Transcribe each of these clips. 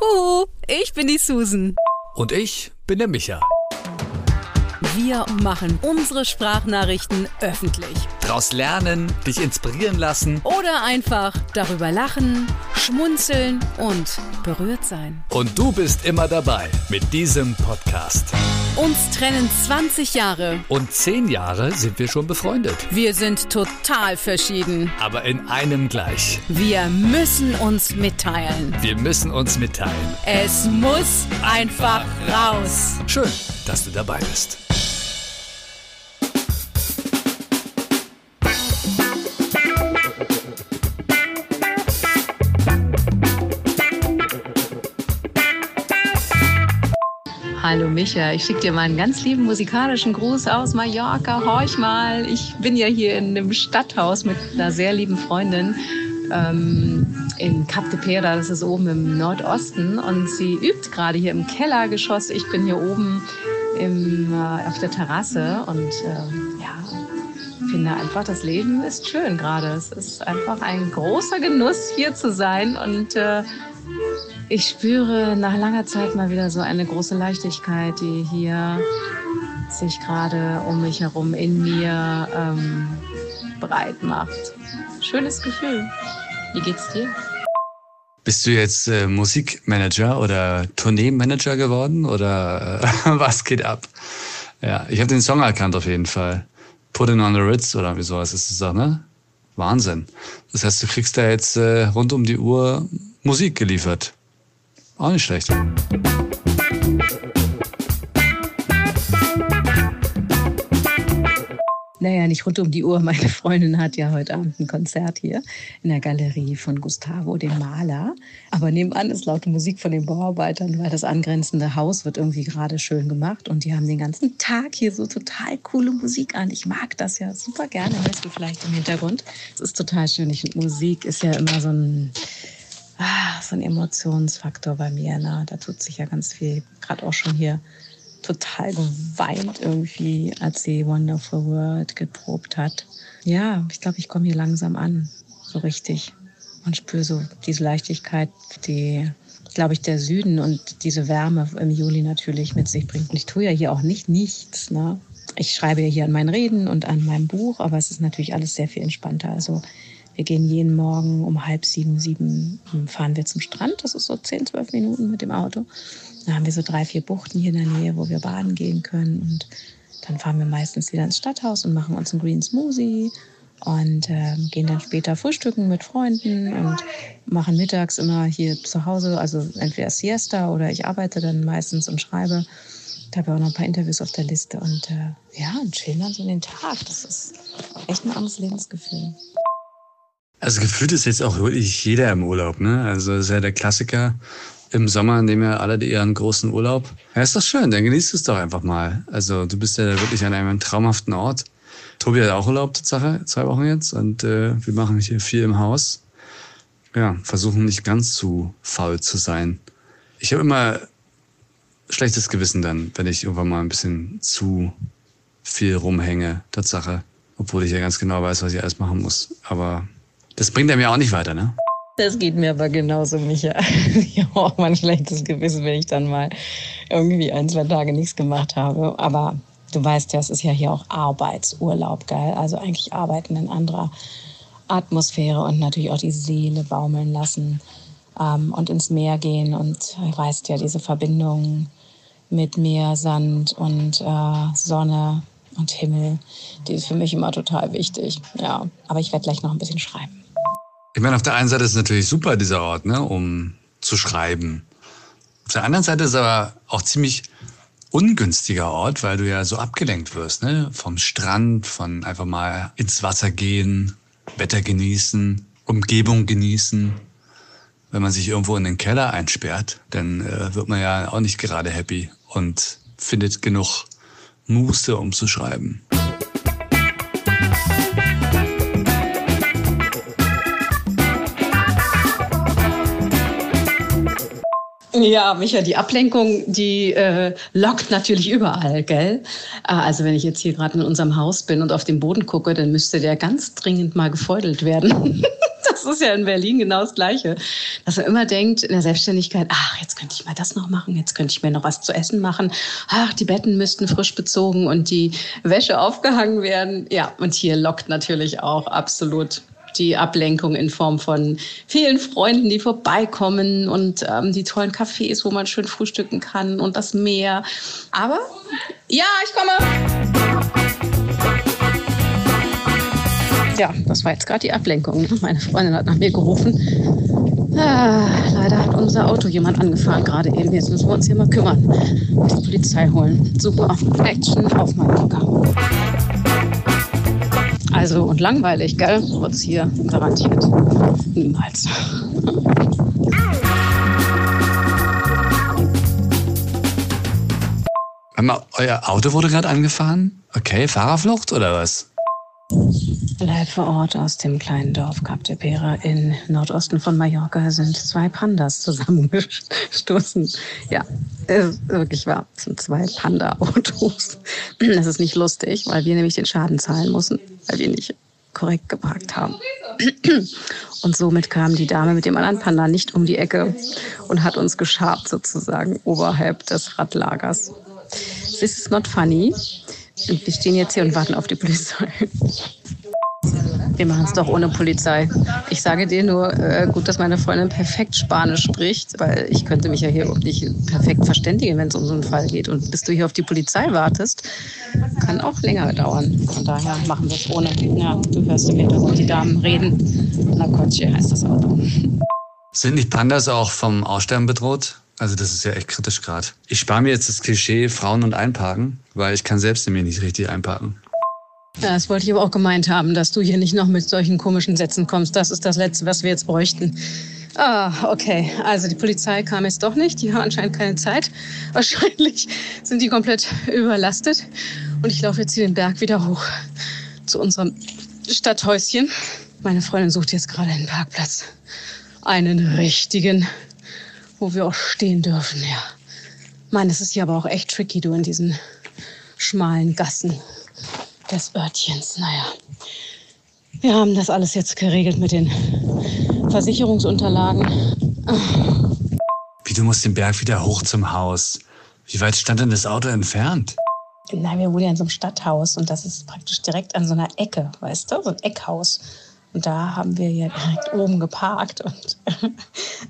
Huhu, ich bin die Susan. Und ich bin der Micha. Wir machen unsere Sprachnachrichten öffentlich. Daraus lernen, dich inspirieren lassen. Oder einfach darüber lachen, schmunzeln und berührt sein. Und du bist immer dabei mit diesem Podcast. Uns trennen 20 Jahre. Und 10 Jahre sind wir schon befreundet. Wir sind total verschieden. Aber in einem gleich. Wir müssen uns mitteilen. Wir müssen uns mitteilen. Es muss einfach raus. Schön, dass du dabei bist. Hallo Micha, ich schicke dir mal einen ganz lieben musikalischen Gruß aus Mallorca. Horch mal, ich bin ja hier in einem Stadthaus mit einer sehr lieben Freundin ähm, in Cap de Pera, das ist oben im Nordosten. Und sie übt gerade hier im Kellergeschoss. Ich bin hier oben im, äh, auf der Terrasse und äh, ja, finde einfach, das Leben ist schön gerade. Es ist einfach ein großer Genuss, hier zu sein und äh, ich spüre nach langer Zeit mal wieder so eine große Leichtigkeit, die hier sich gerade um mich herum in mir ähm, breit macht. Schönes Gefühl. Wie geht's dir? Bist du jetzt äh, Musikmanager oder Tourneemanager geworden oder äh, was geht ab? Ja, ich habe den Song erkannt auf jeden Fall. Put it on the Ritz oder wie sowas ist das ne? Wahnsinn. Das heißt, du kriegst da jetzt äh, rund um die Uhr Musik geliefert. Auch nicht schlecht. Naja, nicht rund um die Uhr. Meine Freundin hat ja heute Abend ein Konzert hier in der Galerie von Gustavo, dem Maler. Aber nebenan ist laute Musik von den Bauarbeitern, weil das angrenzende Haus wird irgendwie gerade schön gemacht. Und die haben den ganzen Tag hier so total coole Musik an. Ich mag das ja super gerne. Hörst du vielleicht im Hintergrund? Es ist total schön. Ich, Musik ist ja immer so ein ah, so ein Emotionsfaktor bei mir. Ne? Da tut sich ja ganz viel. Gerade auch schon hier total geweint irgendwie, als sie Wonderful World geprobt hat. Ja, ich glaube, ich komme hier langsam an, so richtig. Und spüre so diese Leichtigkeit, die, glaube ich, der Süden und diese Wärme im Juli natürlich mit sich bringt. Und ich tue ja hier auch nicht nichts. Ne? Ich schreibe ja hier an meinen Reden und an meinem Buch, aber es ist natürlich alles sehr viel entspannter. Also wir gehen jeden Morgen um halb sieben, sieben fahren wir zum Strand. Das ist so zehn, zwölf Minuten mit dem Auto. Da haben wir so drei, vier Buchten hier in der Nähe, wo wir baden gehen können. Und dann fahren wir meistens wieder ins Stadthaus und machen uns einen Green Smoothie und äh, gehen dann später frühstücken mit Freunden und machen mittags immer hier zu Hause, also entweder Siesta oder ich arbeite dann meistens und schreibe. Da habe ich auch noch ein paar Interviews auf der Liste und äh, ja, und chillen dann so den Tag. Das ist echt ein anderes Lebensgefühl. Also gefühlt ist jetzt auch wirklich jeder im Urlaub, ne? Also ist ja der Klassiker im Sommer nehmen ja alle ihren großen Urlaub. Ja, ist doch schön, dann genießt es doch einfach mal. Also du bist ja wirklich an einem traumhaften Ort. Tobi hat auch Urlaub, Tatsache, zwei Wochen jetzt. Und äh, wir machen hier viel im Haus. Ja, versuchen nicht ganz zu faul zu sein. Ich habe immer schlechtes Gewissen dann, wenn ich irgendwann mal ein bisschen zu viel rumhänge, Tatsache. Obwohl ich ja ganz genau weiß, was ich alles machen muss. Aber das bringt er mir auch nicht weiter, ne? Das geht mir aber genauso, Micha. Ich habe auch mal ein schlechtes Gewissen, wenn ich dann mal irgendwie ein, zwei Tage nichts gemacht habe. Aber du weißt ja, es ist ja hier auch Arbeitsurlaub, geil. Also eigentlich arbeiten in anderer Atmosphäre und natürlich auch die Seele baumeln lassen ähm, und ins Meer gehen. Und du weißt ja, diese Verbindung mit Meer, Sand und äh, Sonne und Himmel, die ist für mich immer total wichtig. Ja, aber ich werde gleich noch ein bisschen schreiben. Ich meine, auf der einen Seite ist es natürlich super, dieser Ort, ne, um zu schreiben. Auf der anderen Seite ist es aber auch ziemlich ungünstiger Ort, weil du ja so abgelenkt wirst, ne? Vom Strand, von einfach mal ins Wasser gehen, Wetter genießen, Umgebung genießen. Wenn man sich irgendwo in den Keller einsperrt, dann äh, wird man ja auch nicht gerade happy und findet genug Muße, um zu schreiben. Ja, Micha, die Ablenkung, die äh, lockt natürlich überall, gell? Äh, also wenn ich jetzt hier gerade in unserem Haus bin und auf den Boden gucke, dann müsste der ganz dringend mal gefeudelt werden. das Das ist ja in Berlin genau das Gleiche. Dass man immer denkt, in der Selbstständigkeit, ach, jetzt könnte ich mal das noch machen, jetzt könnte ich mir noch was zu essen machen. Ach, die Betten müssten frisch bezogen und die Wäsche aufgehangen werden. Ja, und hier lockt natürlich auch absolut die Ablenkung in Form von vielen Freunden, die vorbeikommen und ähm, die tollen Cafés, wo man schön frühstücken kann und das Meer. Aber ja, ich komme. Ja, das war jetzt gerade die Ablenkung. Ne? Meine Freundin hat nach mir gerufen. Ah, leider hat unser Auto jemand angefahren gerade eben. Jetzt müssen wir uns hier mal kümmern. Die Polizei holen. Super. Action auf Mallorca. Also und langweilig, gell? Wird's hier garantiert. Niemals. Euer Auto wurde gerade angefahren? Okay, Fahrerflucht oder was? Live vor Ort aus dem kleinen Dorf Cap de Pera in Nordosten von Mallorca sind zwei Pandas zusammengestoßen. Ja, wirklich wahr. Es sind zwei Panda-Autos. Das ist nicht lustig, weil wir nämlich den Schaden zahlen mussten, weil wir nicht korrekt geparkt haben. Und somit kam die Dame mit dem anderen Panda nicht um die Ecke und hat uns geschabt sozusagen oberhalb des Radlagers. This is not funny. Und wir stehen jetzt hier und warten auf die Polizei. Wir machen es doch ohne Polizei. Ich sage dir nur, äh, gut, dass meine Freundin perfekt Spanisch spricht, weil ich könnte mich ja hier auch nicht perfekt verständigen, wenn es um so einen Fall geht. Und bis du hier auf die Polizei wartest, kann auch länger dauern. Von daher machen wir es ohne. Ja, du hörst im Hintergrund die Damen reden. Na Coche heißt das Auto. Sind nicht Pandas auch vom Aussterben bedroht? Also das ist ja echt kritisch gerade. Ich spare mir jetzt das Klischee Frauen und Einparken, weil ich kann selbst in mir nicht richtig einparken. Ja, das wollte ich aber auch gemeint haben, dass du hier nicht noch mit solchen komischen Sätzen kommst. Das ist das Letzte, was wir jetzt bräuchten. Ah, okay. Also die Polizei kam jetzt doch nicht. Die haben anscheinend keine Zeit. Wahrscheinlich sind die komplett überlastet. Und ich laufe jetzt hier den Berg wieder hoch zu unserem Stadthäuschen. Meine Freundin sucht jetzt gerade einen Parkplatz. Einen richtigen wo wir auch stehen dürfen, ja. Mann, es ist hier aber auch echt tricky, du, in diesen schmalen Gassen des Örtchens. Naja, wir haben das alles jetzt geregelt mit den Versicherungsunterlagen. Wie, du musst den Berg wieder hoch zum Haus. Wie weit stand denn das Auto entfernt? Nein, wir wohnen ja in so einem Stadthaus und das ist praktisch direkt an so einer Ecke, weißt du? So ein Eckhaus. Und da haben wir ja direkt oben geparkt und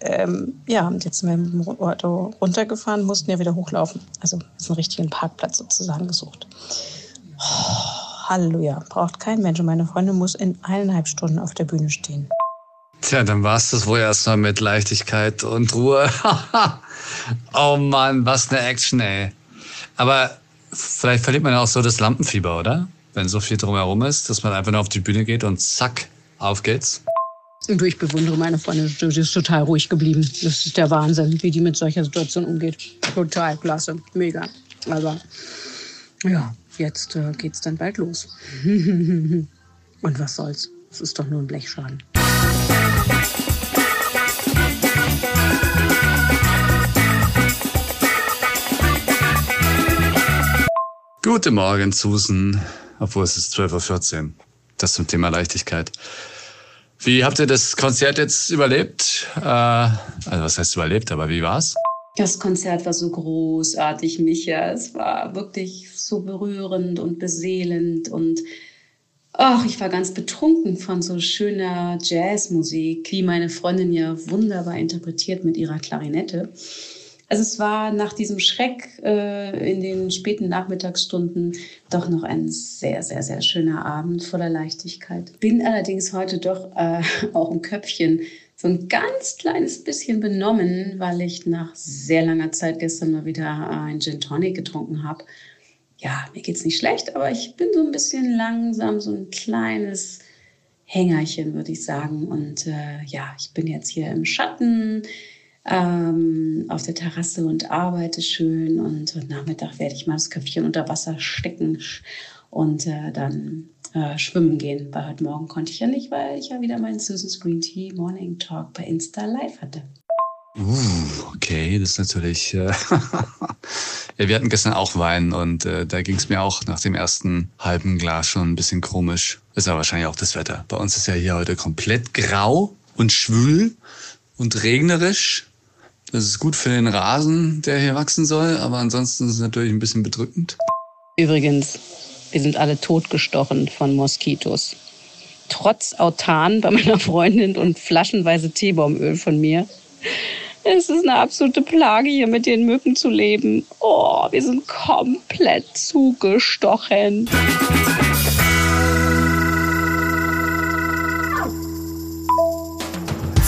ähm, ja, und jetzt sind wir mit dem Auto runtergefahren, mussten ja wieder hochlaufen. Also einen richtigen Parkplatz sozusagen gesucht. Oh, Halleluja, braucht kein Mensch. Und meine Freundin muss in eineinhalb Stunden auf der Bühne stehen. Tja, dann war es das wohl erstmal mit Leichtigkeit und Ruhe. oh Mann, was eine Action, ey. Aber vielleicht verliert man ja auch so das Lampenfieber, oder? Wenn so viel drumherum ist, dass man einfach nur auf die Bühne geht und zack, auf geht's. Du, ich bewundere meine Freundin. Sie ist total ruhig geblieben. Das ist der Wahnsinn, wie die mit solcher Situation umgeht. Total klasse. Mega. Aber ja, jetzt äh, geht's dann bald los. Und was soll's? Es ist doch nur ein Blechschaden. Guten Morgen, Susan. Obwohl es ist 12.14 Uhr. Das zum Thema Leichtigkeit. Wie habt ihr das Konzert jetzt überlebt? Äh, also was heißt überlebt, aber wie war's? Das Konzert war so großartig, Micha. Es war wirklich so berührend und beseelend und ach, ich war ganz betrunken von so schöner Jazzmusik, wie meine Freundin ja wunderbar interpretiert mit ihrer Klarinette. Also es war nach diesem Schreck äh, in den späten Nachmittagsstunden doch noch ein sehr, sehr, sehr schöner Abend voller Leichtigkeit. Bin allerdings heute doch äh, auch im Köpfchen so ein ganz kleines bisschen benommen, weil ich nach sehr langer Zeit gestern mal wieder ein Gin Tonic getrunken habe. Ja, mir geht's nicht schlecht, aber ich bin so ein bisschen langsam, so ein kleines Hängerchen, würde ich sagen. Und äh, ja, ich bin jetzt hier im Schatten ähm, auf der Terrasse und arbeite schön. Und heute Nachmittag werde ich mal das Köpfchen unter Wasser stecken und äh, dann äh, schwimmen gehen. Weil heute Morgen konnte ich ja nicht, weil ich ja wieder meinen Susan's Green Tea Morning Talk bei Insta Live hatte. Uh, okay, das ist natürlich. Äh, ja, wir hatten gestern auch Wein und äh, da ging es mir auch nach dem ersten halben Glas schon ein bisschen komisch. Ist ja wahrscheinlich auch das Wetter. Bei uns ist ja hier heute komplett grau. und schwül und regnerisch. Das ist gut für den Rasen, der hier wachsen soll, aber ansonsten ist es natürlich ein bisschen bedrückend. Übrigens, wir sind alle totgestochen von Moskitos. Trotz Autan bei meiner Freundin und flaschenweise Teebaumöl von mir. Es ist eine absolute Plage, hier mit den Mücken zu leben. Oh, wir sind komplett zugestochen.